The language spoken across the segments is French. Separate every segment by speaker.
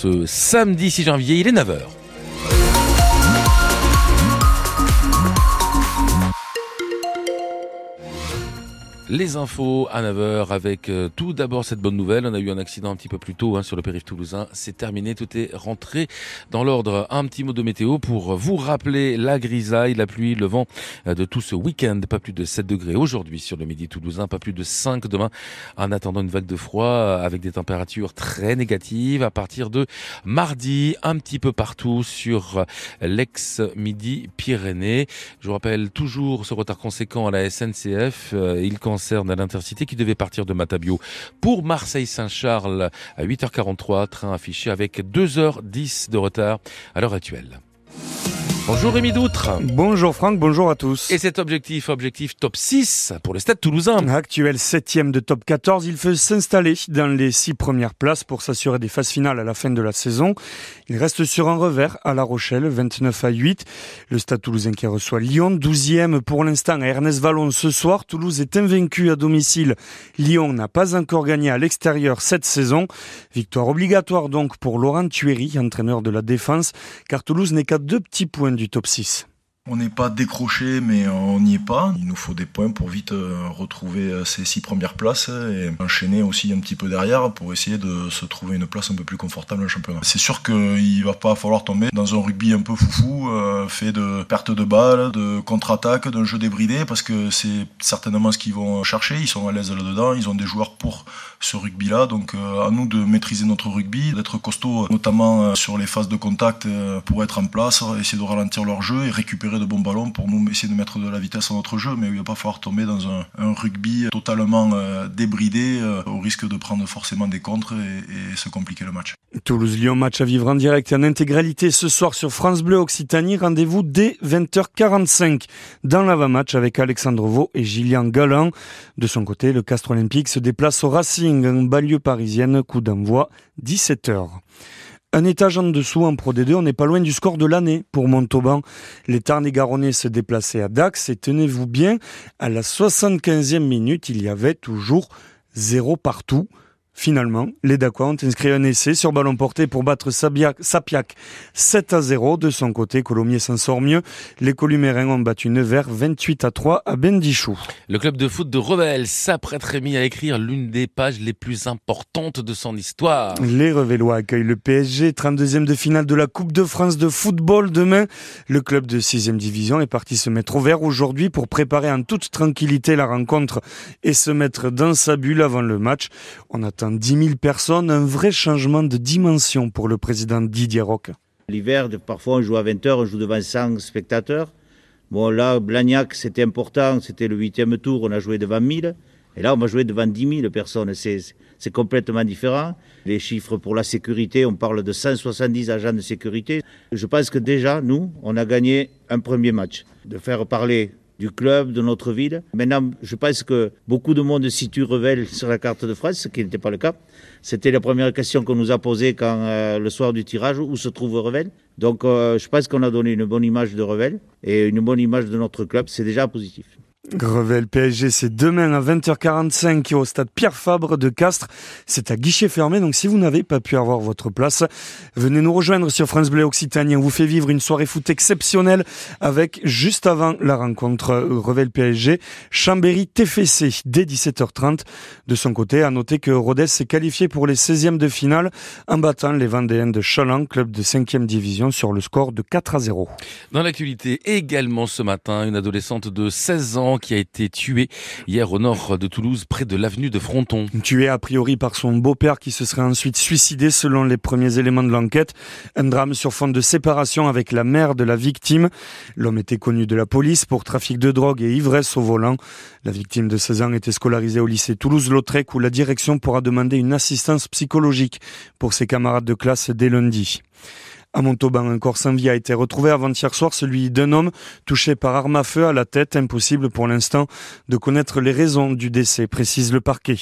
Speaker 1: ce samedi 6 janvier, il est 9h. Les infos à 9h avec euh, tout d'abord cette bonne nouvelle. On a eu un accident un petit peu plus tôt hein, sur le périph' toulousain. C'est terminé, tout est rentré dans l'ordre. Un petit mot de météo pour vous rappeler la grisaille, la pluie, le vent euh, de tout ce week-end. Pas plus de 7 degrés aujourd'hui sur le midi toulousain, pas plus de 5 demain en attendant une vague de froid euh, avec des températures très négatives à partir de mardi, un petit peu partout sur l'ex-midi Pyrénées. Je vous rappelle toujours ce retard conséquent à la SNCF. l'Intercité qui devait partir de Matabio pour Marseille-Saint-Charles à 8h43, train affiché avec 2h10 de retard à l'heure actuelle. Bonjour Rémi Doutre.
Speaker 2: Bonjour Franck, bonjour à tous.
Speaker 1: Et cet objectif, objectif top 6 pour le Stade toulousain.
Speaker 2: Actuel septième de top 14, il veut s'installer dans les six premières places pour s'assurer des phases finales à la fin de la saison. Il reste sur un revers à La Rochelle, 29 à 8. Le Stade toulousain qui reçoit Lyon, 12e pour l'instant à Ernest Vallon ce soir. Toulouse est invaincu à domicile. Lyon n'a pas encore gagné à l'extérieur cette saison. Victoire obligatoire donc pour Laurent Thuéry, entraîneur de la défense, car Toulouse n'est qu'à deux petits points du top 6.
Speaker 3: On n'est pas décroché, mais on n'y est pas. Il nous faut des points pour vite euh, retrouver euh, ces six premières places et enchaîner aussi un petit peu derrière pour essayer de se trouver une place un peu plus confortable en championnat. C'est sûr qu'il va pas falloir tomber dans un rugby un peu foufou, euh, fait de perte de balles, de contre-attaque, d'un jeu débridé, parce que c'est certainement ce qu'ils vont chercher. Ils sont à l'aise là-dedans, ils ont des joueurs pour ce rugby-là. Donc à nous de maîtriser notre rugby, d'être costaud, notamment sur les phases de contact pour être en place, essayer de ralentir leur jeu et récupérer de bons ballons pour nous essayer de mettre de la vitesse à notre jeu, mais il va pas falloir tomber dans un, rugby totalement euh, débridé euh, au risque de prendre forcément des contres et, se compliquer le match.
Speaker 2: Toulouse-Lyon, match à vivre en direct et en intégralité ce soir sur France Bleu Occitanie. Rendez-vous dès 20h45 dans l'avant-match avec Alexandre Vaux et Gillian Galland. De son côté, le Castre Olympique se déplace au Racing, en banlieue parisienne, coup d'envoi 17h. Un étage en dessous en Pro D2, on n'est pas loin du score de l'année pour Montauban. Les Tarn-et-Garonnais se déplaçaient à Dax et tenez-vous bien, à la 75e minute, il y avait toujours zéro partout. Finalement, les Dacois ont inscrit un essai sur ballon porté pour battre Sapiac 7 à 0. De son côté, Colomiers s'en sort mieux. Les Columérins ont battu Nevers 28 à 3 à Bendichou.
Speaker 1: Le club de foot de Revel s'apprête Rémi à écrire l'une des pages les plus importantes de son histoire.
Speaker 2: Les Revellois accueillent le PSG, 32e de finale de la Coupe de France de football demain. Le club de 6e division est parti se mettre au vert aujourd'hui pour préparer en toute tranquillité la rencontre et se mettre dans sa bulle avant le match. On attend 10 000 personnes, un vrai changement de dimension pour le président Didier Roque.
Speaker 4: L'hiver, parfois on joue à 20h, on joue devant 100 spectateurs. Bon là, Blagnac, c'était important, c'était le huitième tour, on a joué devant 1000. Et là, on va jouer devant 10 000 personnes. C'est complètement différent. Les chiffres pour la sécurité, on parle de 170 agents de sécurité. Je pense que déjà, nous, on a gagné un premier match. De faire parler du club, de notre ville. Maintenant, je pense que beaucoup de monde situe Revel sur la carte de France, ce qui n'était pas le cas. C'était la première question qu'on nous a posée quand euh, le soir du tirage, où se trouve Revel. Donc, euh, je pense qu'on a donné une bonne image de Revel et une bonne image de notre club. C'est déjà positif.
Speaker 2: Grevel PSG, c'est demain à 20h45 au stade Pierre Fabre de Castres. C'est à guichet fermé, donc si vous n'avez pas pu avoir votre place, venez nous rejoindre sur France Bleu Occitanie. On vous fait vivre une soirée foot exceptionnelle avec, juste avant la rencontre Revel PSG, Chambéry TFC dès 17h30. De son côté, à noter que Rodez s'est qualifié pour les 16e de finale en battant les Vendéens de Chaland, club de 5e division, sur le score de 4 à 0.
Speaker 1: Dans l'actualité, également ce matin, une adolescente de 16 ans qui a été tué hier au nord de Toulouse, près de l'avenue de Fronton.
Speaker 2: Tué a priori par son beau-père qui se serait ensuite suicidé selon les premiers éléments de l'enquête. Un drame sur fond de séparation avec la mère de la victime. L'homme était connu de la police pour trafic de drogue et ivresse au volant. La victime de 16 ans était scolarisée au lycée Toulouse-Lautrec où la direction pourra demander une assistance psychologique pour ses camarades de classe dès lundi. À Montauban, un corps sans vie a été retrouvé avant-hier soir, celui d'un homme touché par arme à feu à la tête. Impossible pour l'instant de connaître les raisons du décès, précise le parquet.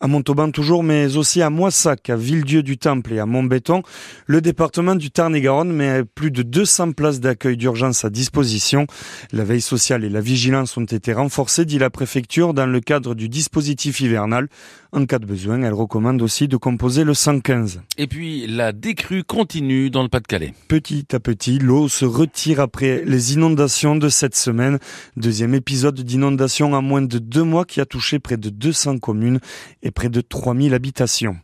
Speaker 2: À Montauban toujours, mais aussi à Moissac, à Villedieu du Temple et à Montbéton. Le département du Tarn-et-Garonne met plus de 200 places d'accueil d'urgence à disposition. La veille sociale et la vigilance ont été renforcées, dit la préfecture, dans le cadre du dispositif hivernal. En cas de besoin, elle recommande aussi de composer le 115.
Speaker 1: Et puis, la décrue continue dans le Pas-de-Calais.
Speaker 2: Petit à petit, l'eau se retire après les inondations de cette semaine. Deuxième épisode d'inondation en moins de deux mois qui a touché près de 200 communes et près de 3000 habitations.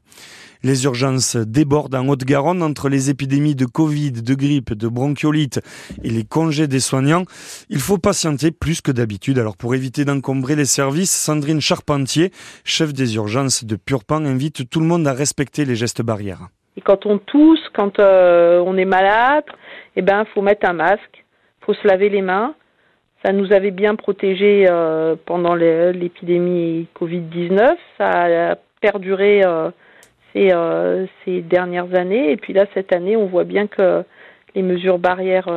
Speaker 2: Les urgences débordent en Haute-Garonne entre les épidémies de Covid, de grippe, de bronchiolite et les congés des soignants. Il faut patienter plus que d'habitude. Alors pour éviter d'encombrer les services, Sandrine Charpentier, chef des urgences de Purpan, invite tout le monde à respecter les gestes barrières.
Speaker 5: Et quand on tousse, quand euh, on est malade, eh ben faut mettre un masque, faut se laver les mains. Ça nous avait bien protégé euh, pendant l'épidémie Covid-19. Ça a perduré euh, ces, euh, ces, dernières années. Et puis là, cette année, on voit bien que les mesures barrières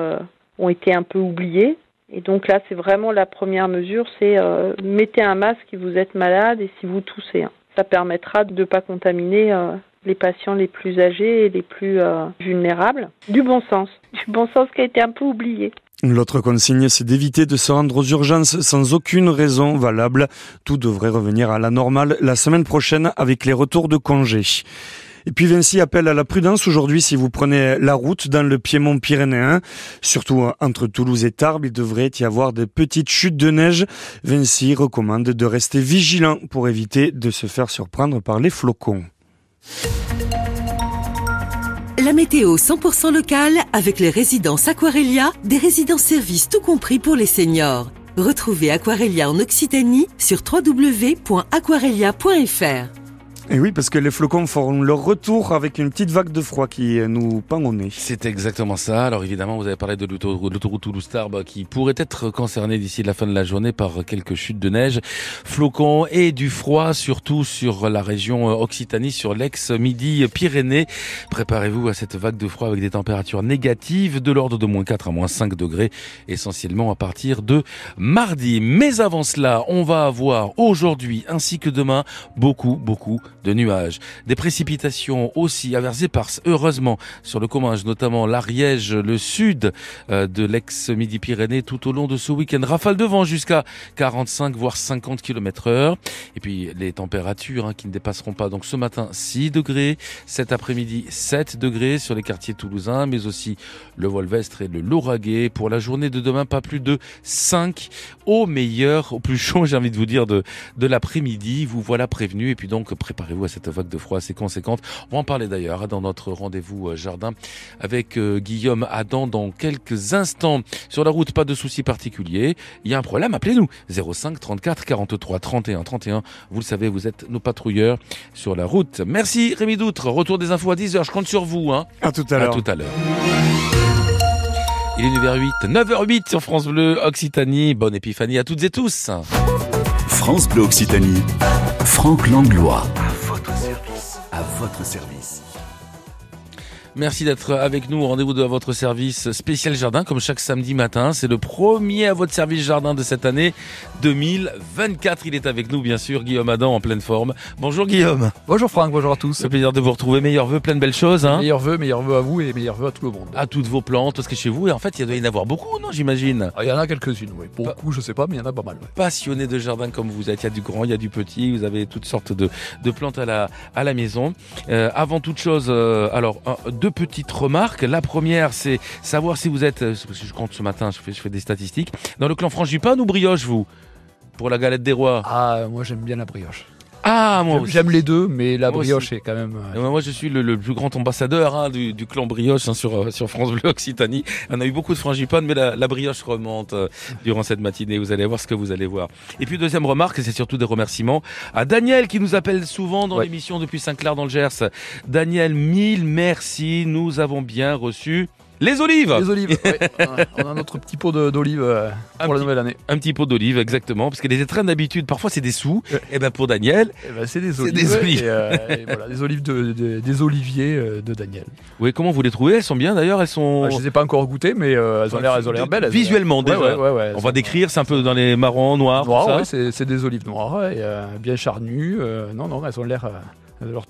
Speaker 5: ont été un peu oubliées. Et donc là, c'est vraiment la première mesure, c'est mettez un masque si vous êtes malade et si vous toussez. Hein. Ça permettra de ne pas contaminer les patients les plus âgés et les plus vulnérables. Du bon sens, du bon sens qui a été un peu oublié.
Speaker 2: L'autre consigne, c'est d'éviter de se rendre aux urgences sans aucune raison valable. Tout devrait revenir à la normale la semaine prochaine avec les retours de congés. Et puis Vinci appelle à la prudence aujourd'hui si vous prenez la route dans le Piémont pyrénéen. Surtout entre Toulouse et Tarbes, il devrait y avoir de petites chutes de neige. Vinci recommande de rester vigilant pour éviter de se faire surprendre par les flocons.
Speaker 6: La météo 100% locale avec les résidences Aquarelia, des résidences services tout compris pour les seniors. Retrouvez Aquarelia en Occitanie sur www.aquarelia.fr.
Speaker 2: Et oui, parce que les flocons feront leur retour avec une petite vague de froid qui nous pend au nez.
Speaker 1: C'est exactement ça. Alors évidemment, vous avez parlé de l'autoroute Toulouse-Tarbes qui pourrait être concernée d'ici la fin de la journée par quelques chutes de neige, flocons et du froid, surtout sur la région Occitanie, sur l'ex-midi Pyrénées. Préparez-vous à cette vague de froid avec des températures négatives de l'ordre de moins 4 à moins 5 degrés, essentiellement à partir de mardi. Mais avant cela, on va avoir aujourd'hui ainsi que demain beaucoup, beaucoup de nuages. Des précipitations aussi averses éparses, heureusement, sur le Comminges, notamment l'Ariège, le sud euh, de l'ex-Midi-Pyrénées tout au long de ce week-end. Rafale de vent jusqu'à 45 voire 50 km heure. Et puis les températures hein, qui ne dépasseront pas. Donc ce matin 6 degrés, cet après-midi 7 degrés sur les quartiers toulousains, mais aussi le Volvestre et le Lauragais. Pour la journée de demain, pas plus de 5 au meilleur, au plus chaud, j'ai envie de vous dire, de, de l'après-midi. Vous voilà prévenu et puis donc préparez-vous à cette vague de froid assez conséquente. On va en parler d'ailleurs hein, dans notre rendez-vous euh, jardin avec euh, Guillaume Adam dans quelques instants. Sur la route, pas de soucis particuliers. Il y a un problème, appelez-nous 05 34 43 31 31. Vous le savez, vous êtes nos patrouilleurs sur la route. Merci Rémi Doutre. Retour des infos à 10h. Je compte sur vous. Hein.
Speaker 2: À tout à l'heure.
Speaker 1: À tout à l'heure. Il est 9h08, 9h08 sur France Bleu Occitanie. Bonne épiphanie à toutes et tous.
Speaker 7: France Bleu Occitanie, Franck Langlois. À votre service.
Speaker 1: Merci d'être avec nous au rendez-vous de votre service spécial jardin, comme chaque samedi matin. C'est le premier à votre service jardin de cette année 2024. Il est avec nous, bien sûr, Guillaume Adam en pleine forme. Bonjour Guillaume.
Speaker 8: Bonjour Franck, bonjour à tous.
Speaker 1: Le plaisir de vous retrouver. Meilleurs vœux, plein de belles choses. Hein
Speaker 8: meilleurs vœux, meilleurs vœux à vous et meilleurs vœux à tout le monde.
Speaker 1: À toutes vos plantes, parce que chez vous, et en fait, il doit y en avoir beaucoup, non, j'imagine?
Speaker 8: Ah, Il y en a quelques-unes, oui. Beaucoup, je sais pas, mais il y en a pas mal. Ouais.
Speaker 1: Passionné de jardin comme vous êtes, il y a du grand, il y a du petit, vous avez toutes sortes de, de plantes à la, à la maison. Euh, avant toute chose, euh, alors, un, deux petites remarques. La première, c'est savoir si vous êtes, je compte ce matin, je fais, je fais des statistiques, dans le clan frangipane ou brioche, vous? Pour la galette des rois
Speaker 8: Ah, moi j'aime bien la brioche.
Speaker 1: Ah, moi
Speaker 8: J'aime les deux, mais la moi brioche aussi. est quand même.
Speaker 1: Euh... Moi, je suis le, le, plus grand ambassadeur hein, du, du, clan brioche hein, sur, sur France Bleu Occitanie. On a eu beaucoup de frangipane, mais la, la brioche remonte euh, durant cette matinée. Vous allez voir ce que vous allez voir. Et puis, deuxième remarque, c'est surtout des remerciements à Daniel qui nous appelle souvent dans ouais. l'émission depuis Saint-Clair dans le Gers. Daniel, mille merci. Nous avons bien reçu Les olives
Speaker 8: Les olives, ouais. on, a, notre petit pot d'olives euh,
Speaker 1: Un
Speaker 8: pour la
Speaker 1: petit-
Speaker 8: nouvelle année.
Speaker 1: Un petit pot d'olives, exactement, parce que les trains d'habitude, parfois c'est des sous. Et ben pour Daniel,
Speaker 8: Eh ben, c'est des olives.
Speaker 1: des olives.
Speaker 8: Et, euh, et voilà, des olives de, de- des oliviers euh, de Daniel.
Speaker 1: oui, comment vous les trouvez? Elles sont bien d'ailleurs, elles sont.
Speaker 8: Ah, je les ai pas encore goûtées, mais elles ont l'air, belles. elles
Speaker 1: Visuellement déjà.
Speaker 8: ouais, ouais, ouais,
Speaker 1: On va décrire, c'est un peu dans les marrons, noirs,
Speaker 8: c'est, des olives noires et bien charnues. non, non, elles ont l'air, elles ont l'air